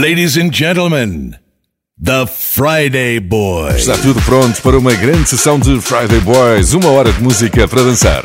Ladies and gentlemen, The Friday Boys. Está tudo pronto para uma grande sessão de Friday Boys, uma hora de música para dançar.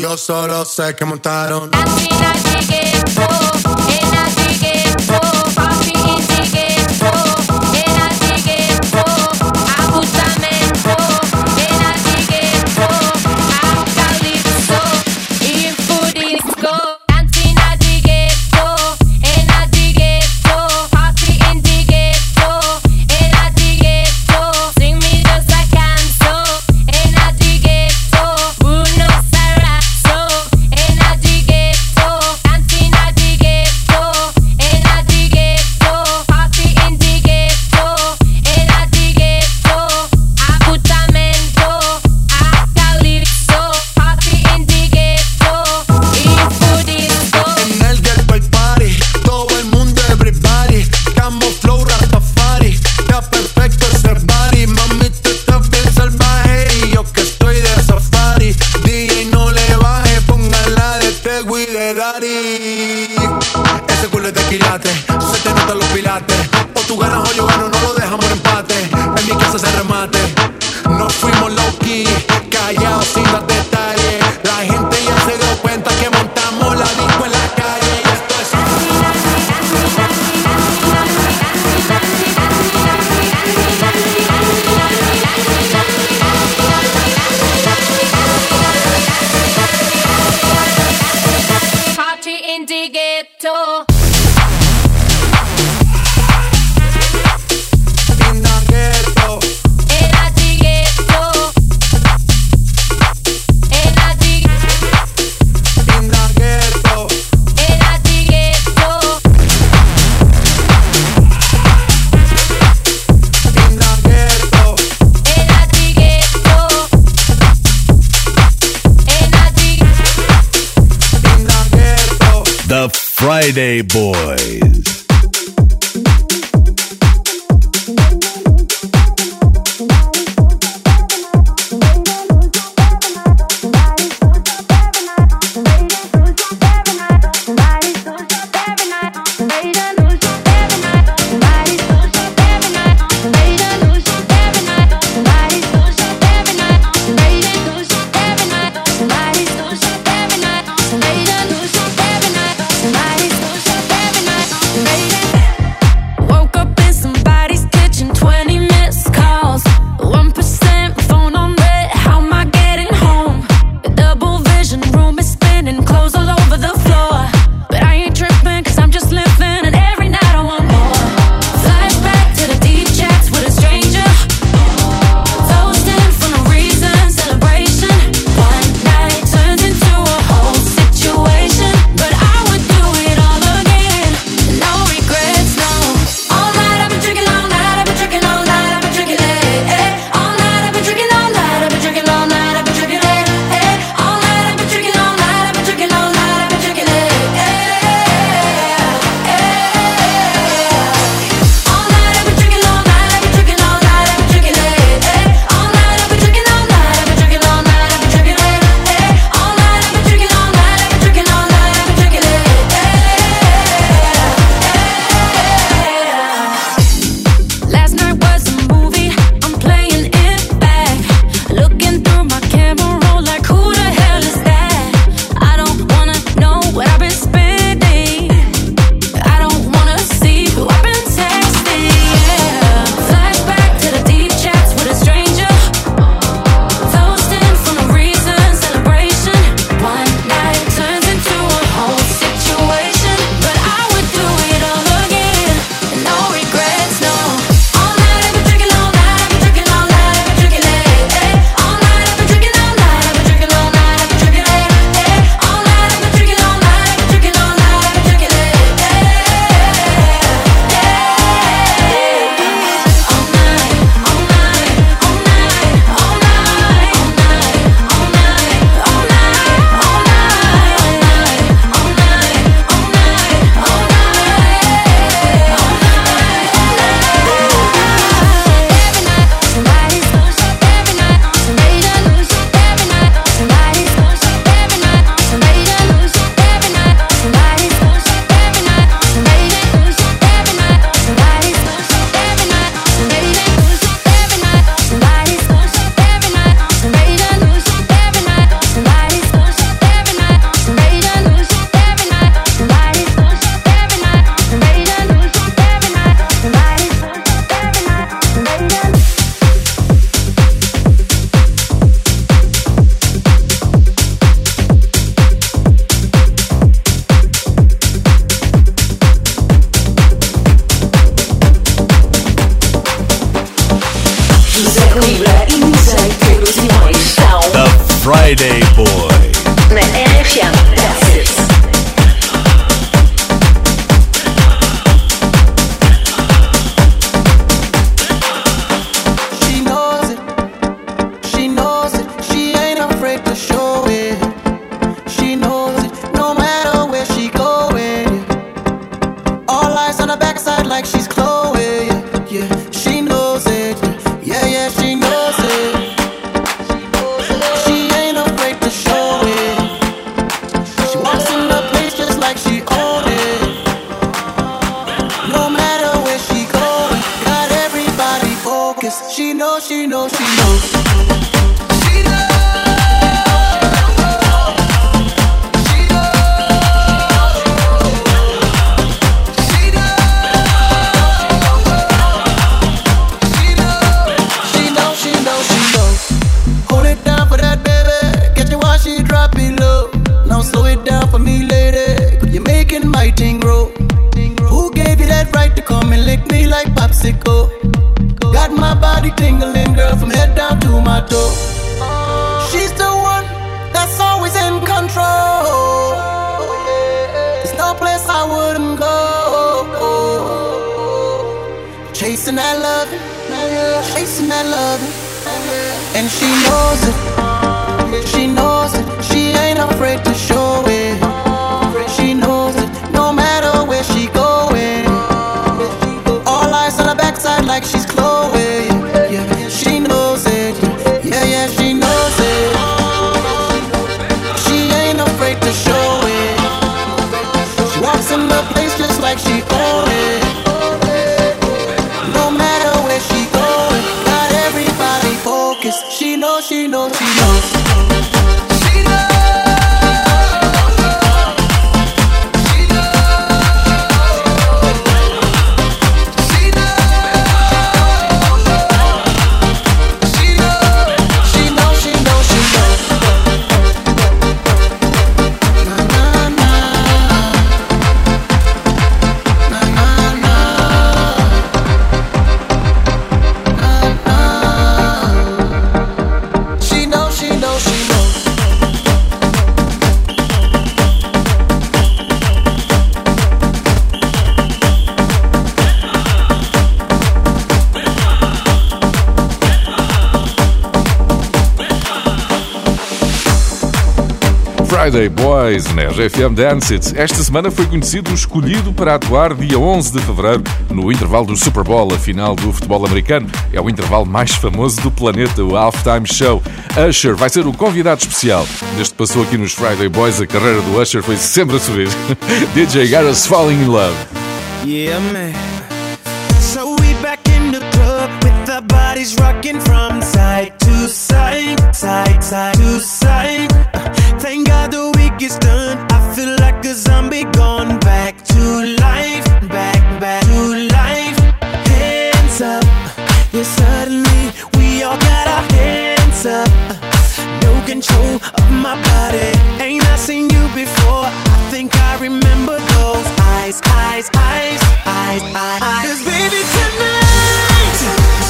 yo solo sé que montaron. Like Fridayboyz. Me? Got my body tingling, girl, from head down to my toe. She's the one that's always in control. There's no place I wouldn't go. Chasing that love, chasing that love, and she knows it. Friday Boys na RFM Dance. Esta semana foi conhecido o escolhido para atuar dia 11 de fevereiro no intervalo do Super Bowl, a final do futebol americano. É o intervalo mais famoso do planeta, o Halftime Show. Usher vai ser o convidado especial. Desde que passou aqui nos Friday Boys, a carreira do Usher foi sempre a subir. DJ Garris Falling in Love. Yeah, man. Bodies rocking from side to side, side, side to side. Uh, Thank God the week is done. I feel like a zombie gone back to life, back, back to life. Hands up, yeah, suddenly we all got our hands up. No control of my body. Ain't I seen you before? I think I remember those eyes, eyes, eyes, eyes, eyes. eyes. Cause baby tonight,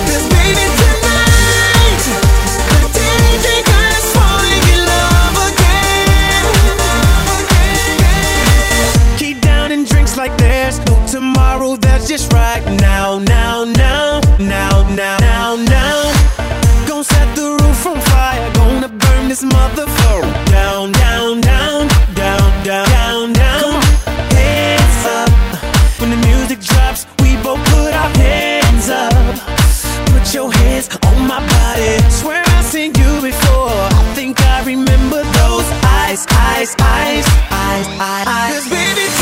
just right now, now, now, now, now, now, now. Gonna set the roof on fire. Gonna burn this motherfucker down, down, down, down, down, down, down. Hands up. When the music drops, we both put our hands up. Put your hands on my body. Swear I've seen you before. I think I remember those eyes, eyes, eyes, eyes, eyes. eyes. Cause baby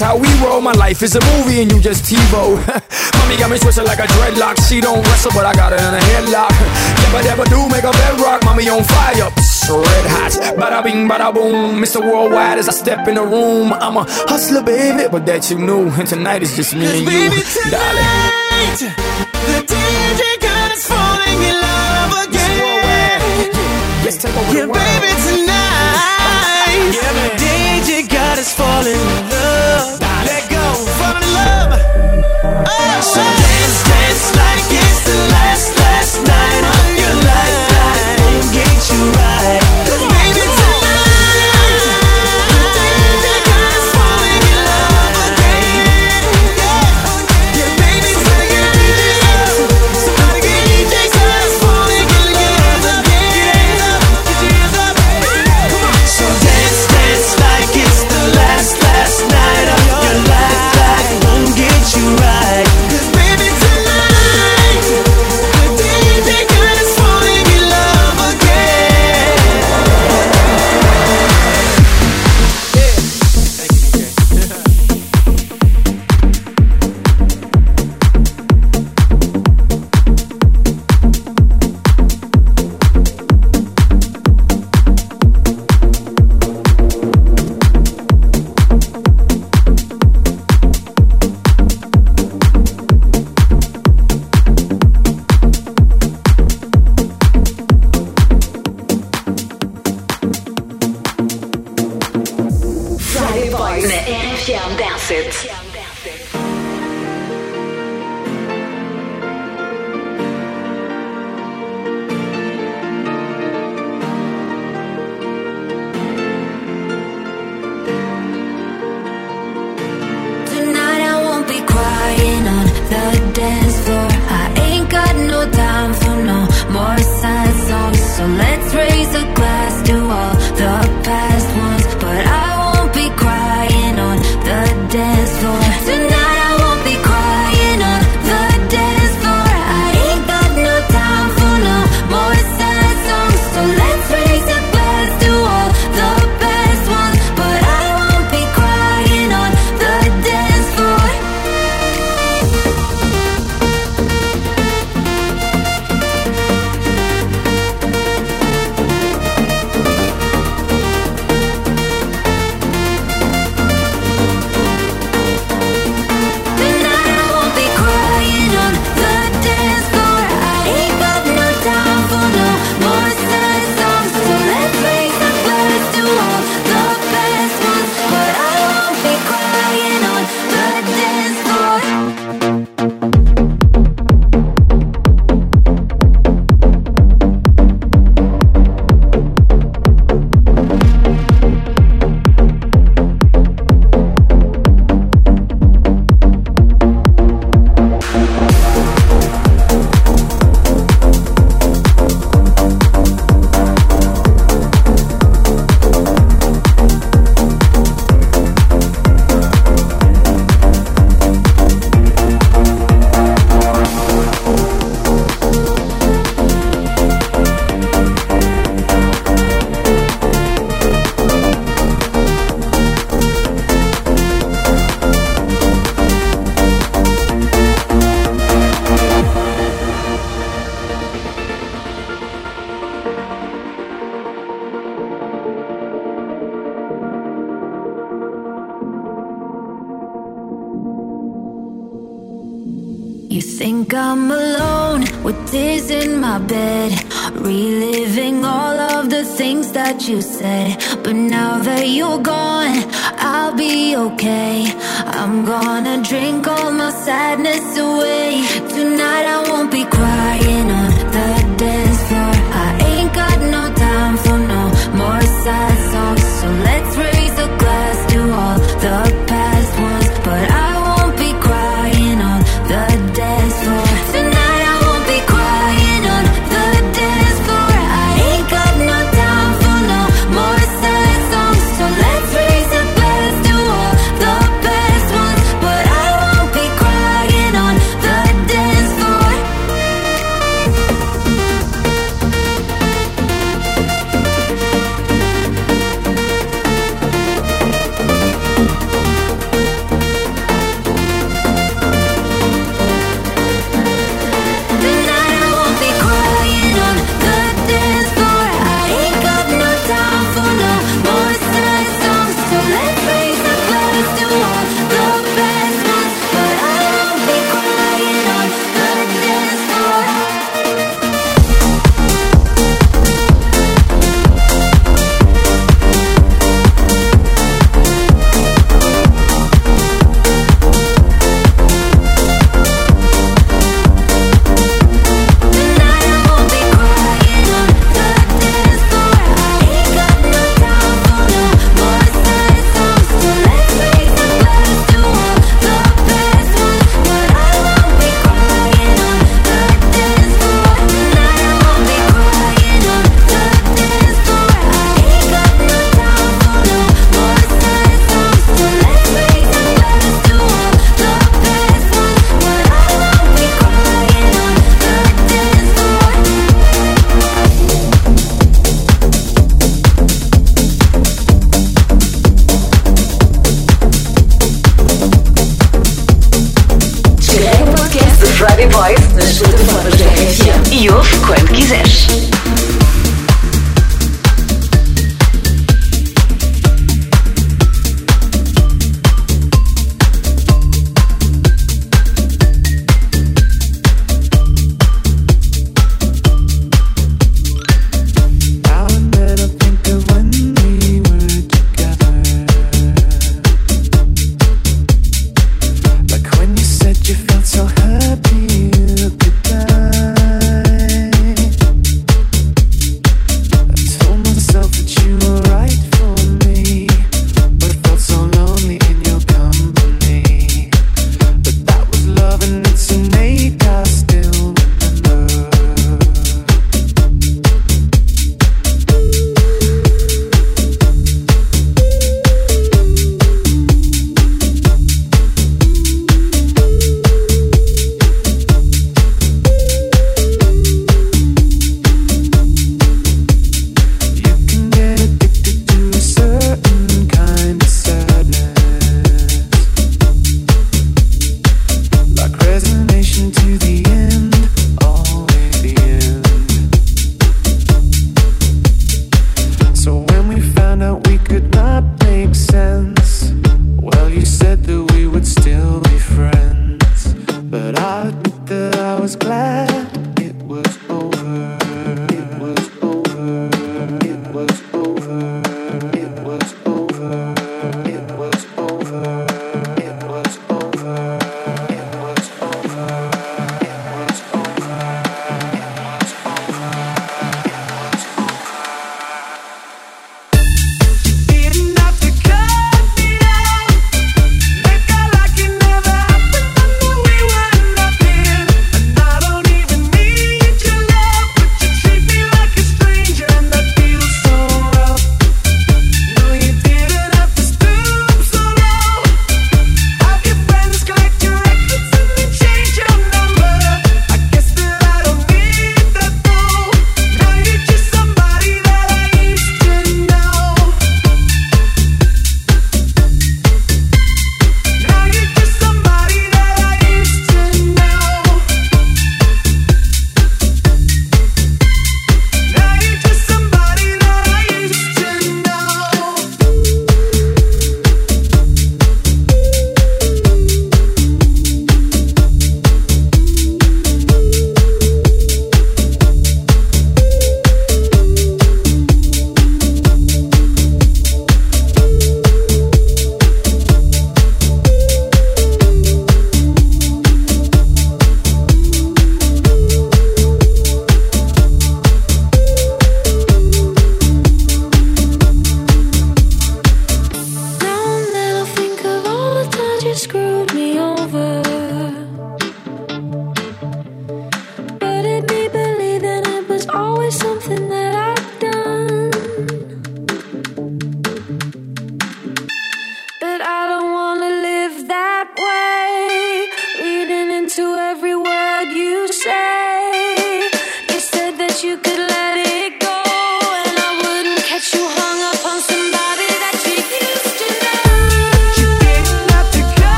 how we roll. My life is a movie and you just TiVo. Mommy got me twisted like a dreadlock. She don't wrestle, but I got her in a headlock. Never, never do make a bedrock. Mommy on fire, Psst, red hot. Bada bing, bada boom. Mr. Worldwide as I step in the room. I'm a hustler, baby, but that you knew. And tonight is just me and you, baby, tonight. The DJ God is falling in love again. Let's take over yeah, the world. baby, tonight. Yeah, DJ God is falling in love.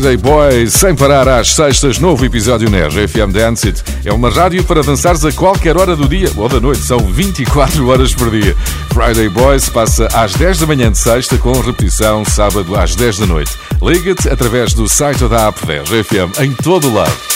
Friday Boys, sem parar às sextas, novo episódio na RFM Dance It. É uma rádio para dançares a qualquer hora do dia ou da noite, são 24 horas por dia. Friday Boys passa às 10 da manhã de sexta, com repetição sábado às 10 da noite. Liga-te através do site ou da app da RFM em todo o lado.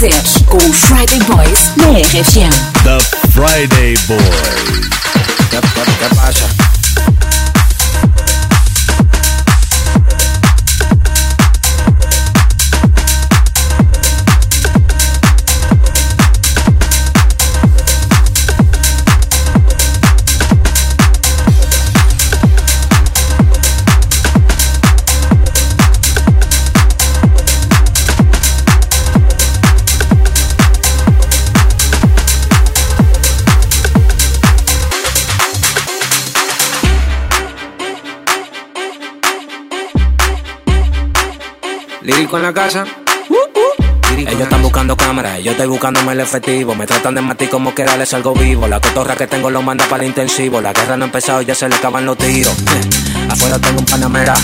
RFM. The Friday Boys. En la casa. Ellos están buscando cámaras, yo estoy buscándome el efectivo. Me tratan de matar como que les algo vivo. La cotorra que tengo lo manda para intensivo. La guerra no ha empezado, ya se le acaban los tiros. Afuera tengo un panamera.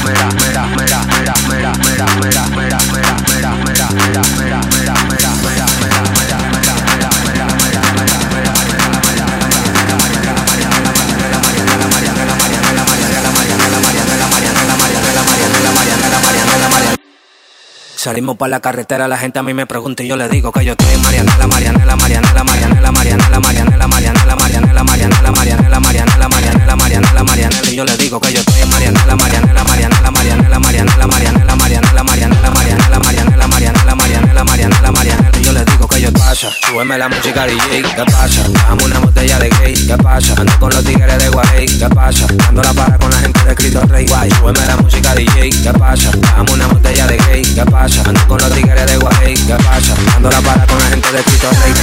Salimos para la carretera, la gente a mí me pregunta y yo le digo que yo estoy en Marianela, Marianela, Marianela, Marianela, Marianela, Marianela, Marianela, Marianela, Marianela, Marianela, Marianela, Marianela, Marianela, Marianela, y yo le digo que yo estoy en Marianela, Marianela, Marianela, Marianela, Marianela, Marianela, Marianela, Marianela, Marianela, Marianela, Marianela, Marianela, Marianela, Yo pasa, súbeme la música DJ, ¿qué pasa? Dame una botella de gay, ¿qué pasa? Ando con los tigres de Guay, ¿qué pasa? Ando la para con la gente de Cristo Rey, guay, súbeme la música DJ, ¿qué pasa? Dame una botella de gay, ¿qué pasa? Ando con los tigres de Guay, ¿qué pasa? Ando la para con la gente de Tito Rey.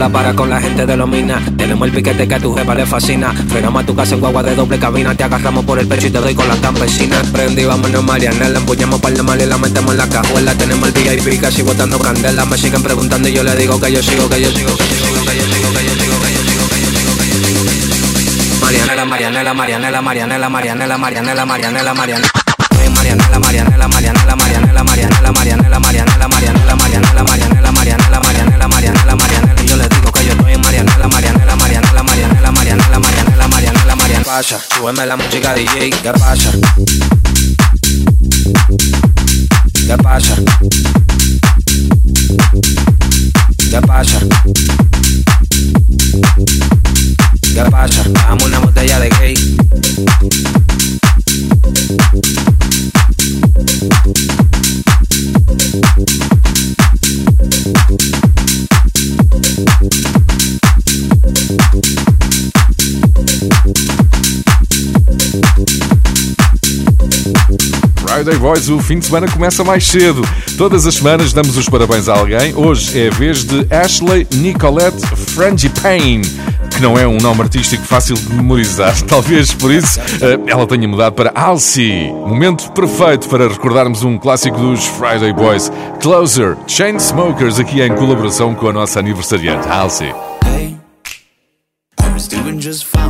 la para con la gente de los minas. Tenemos el piquete que a tu jefa le fascina. Frenamos a tu casa en guagua de doble cabina. Te agarramos por el pecho y te doy con la campesina. Prendí, vámonos Mariana. La empuñamos para el mal y la metemos en la cajuela. Tenemos el VIP casi botando candela. Me siguen preguntando y yo le digo que yo sigo, que yo sigo, que yo sigo, que yo sigo, que yo sigo, que yo sigo, que yo sigo, que yo sigo. Marianela, Marianela, Marianela, Marianela, Marianela, Marianela, Marianela, Marianela. Marianela, Marianela, Marianela, Marianela, Marianela, Marianela, Marianela, Marianela. Pasa, súbeme la música DJ, ¿qué pasa? ¿Qué pasa? ¿Qué pasa? ¿Qué pasa? Friday Boys, o fim de semana começa mais cedo. Todas as semanas damos os parabéns a alguém. Hoje é a vez de Ashley Nicolette Frangipane, que não é um nome artístico fácil de memorizar. Talvez por isso eh, ela tenha mudado para Alcy. Momento perfeito para recordarmos um clássico dos Friday Boys, Closer, Chainsmokers, aqui em colaboração com a nossa aniversariante, Alcy. was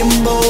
Kimbo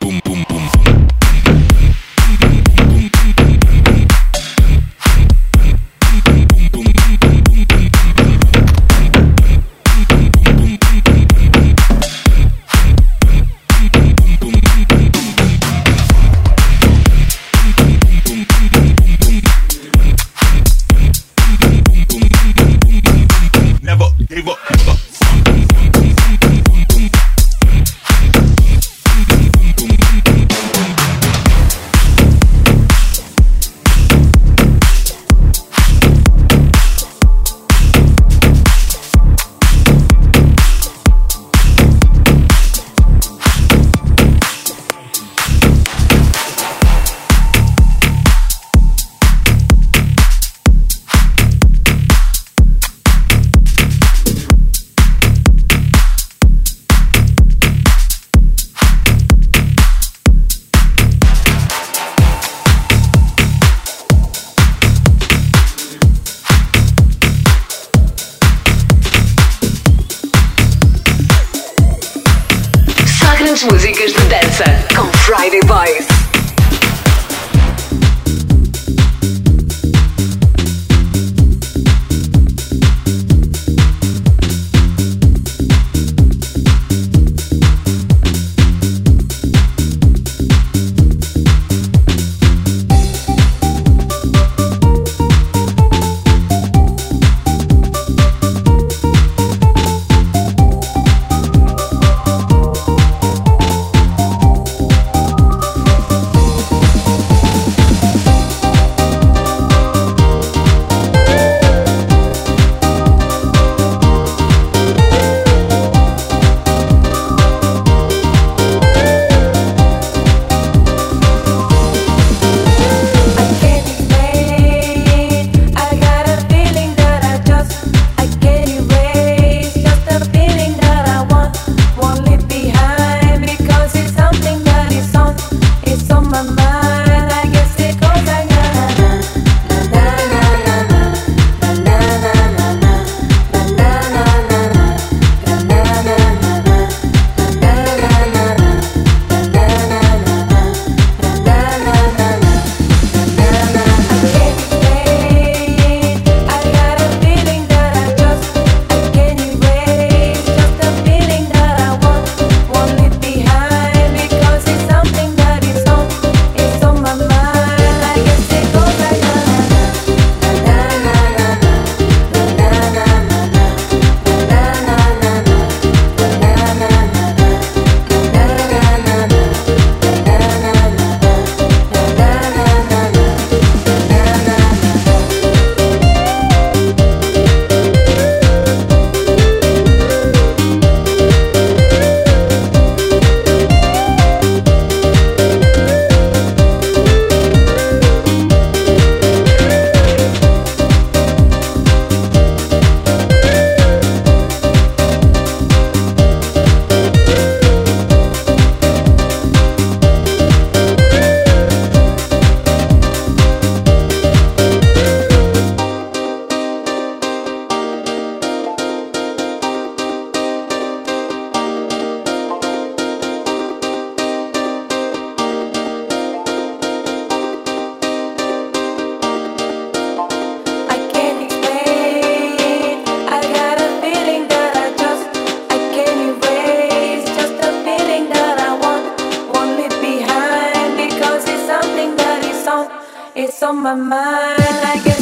on my mind. Like it's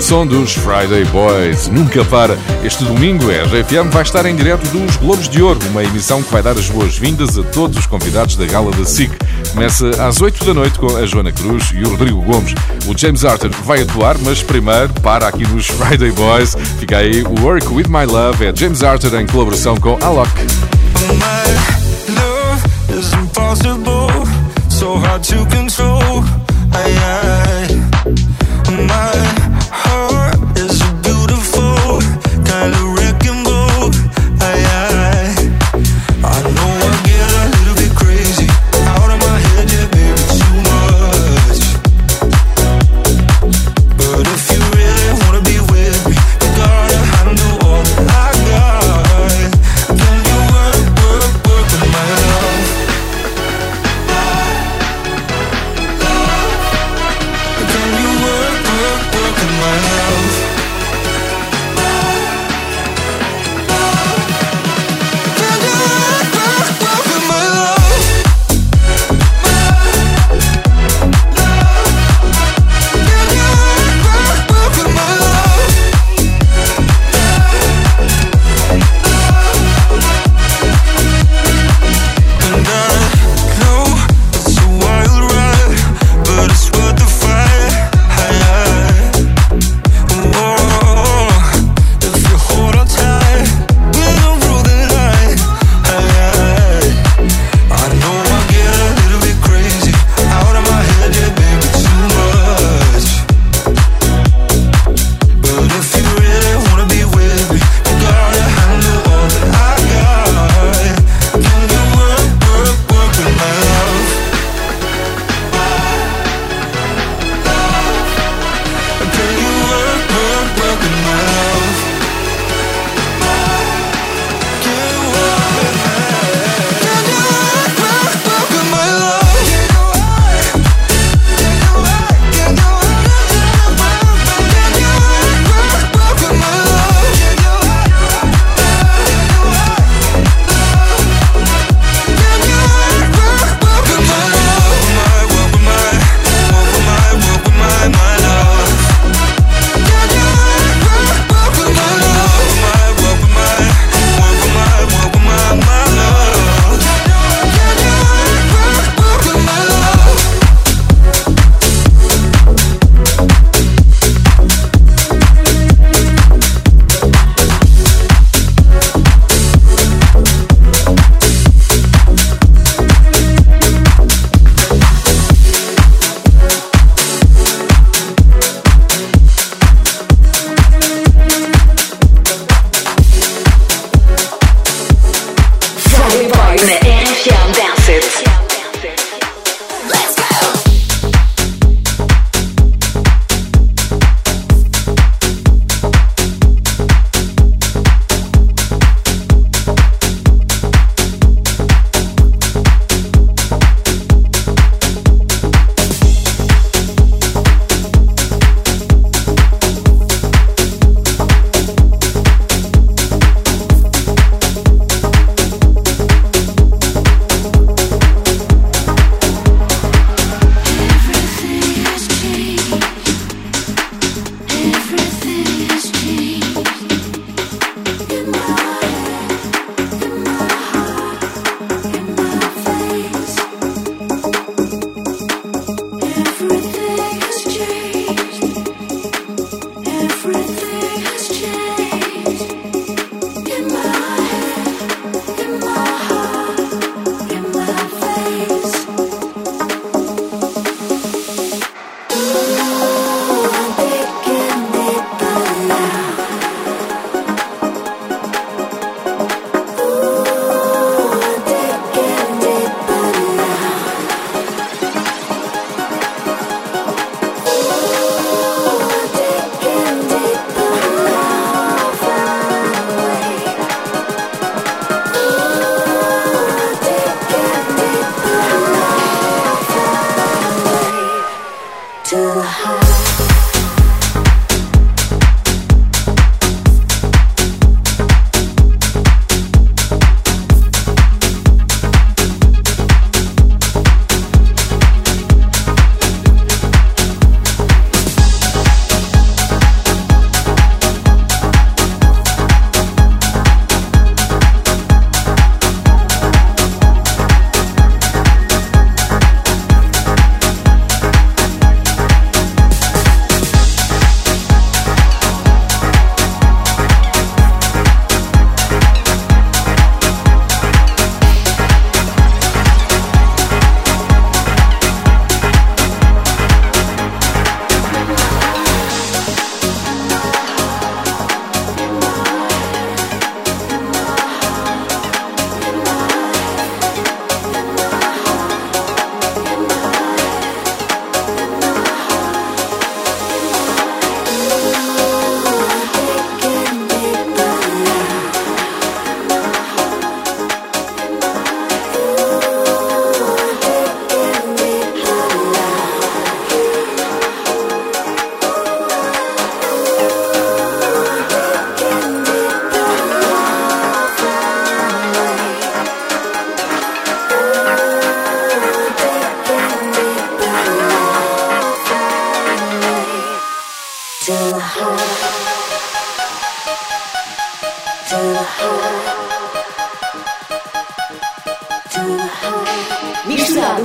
Este é o som dos Friday Boys. Nunca para. Este domingo a RFM vai estar em direto dos Globos de Ouro, uma emissão que vai dar as boas-vindas a todos os convidados da gala da SIC. Começa às 8 da noite com a Joana Cruz e o Rodrigo Gomes. O James Arthur vai atuar, mas primeiro para aqui nos Friday Boys. Fica aí o Work With My Love, é James Arthur em colaboração com Alok. My love is impossible, so hard to control.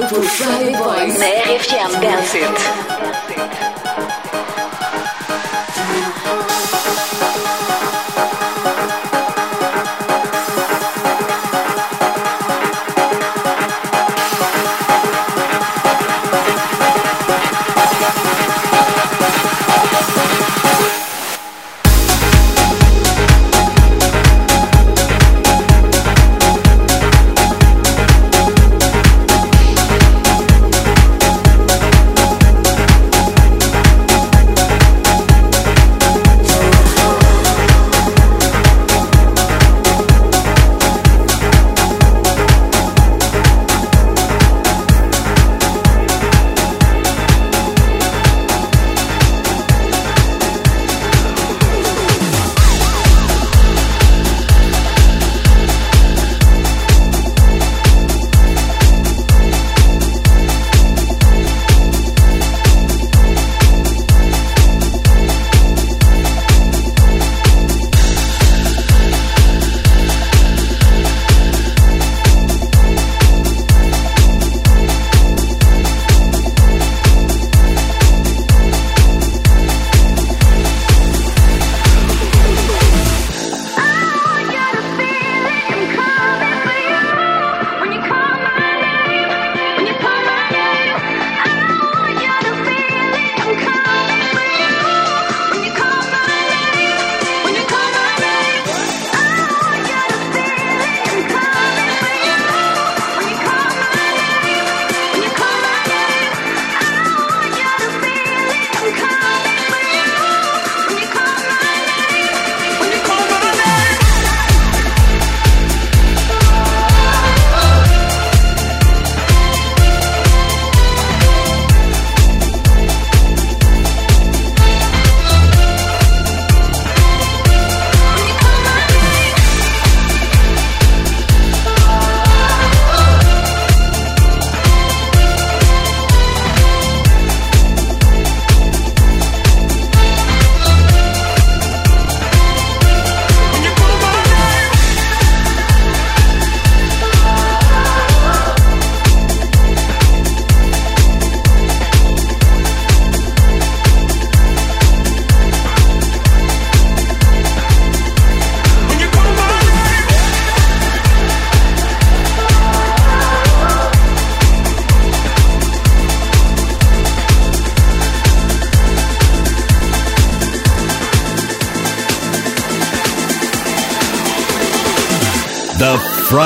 Fridayboyz na RFM Dance It.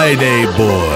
Friday Boys.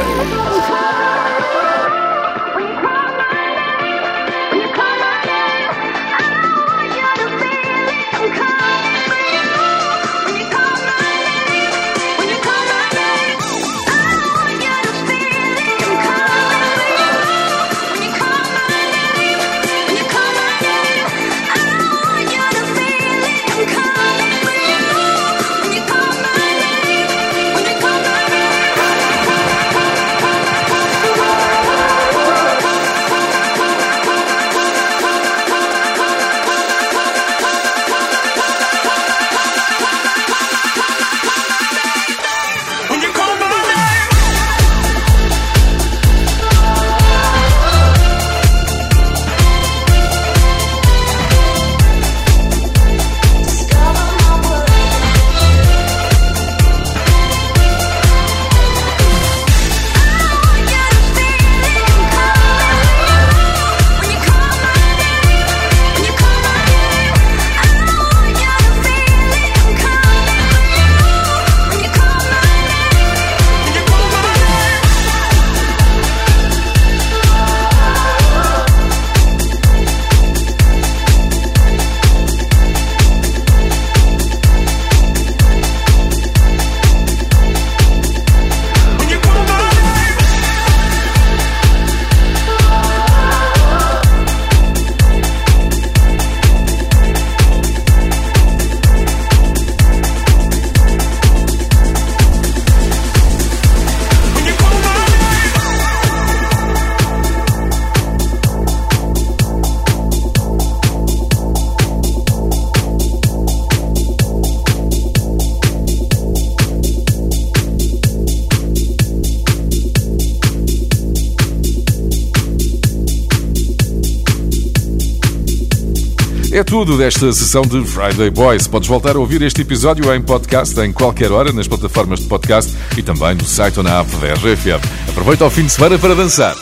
Tudo desta sessão de Friday Boys. Podes voltar a ouvir este episódio em podcast em qualquer hora nas plataformas de podcast e também no site ou na app da RFM. Aproveita o fim de semana para dançar.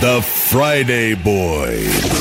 The Friday Boys.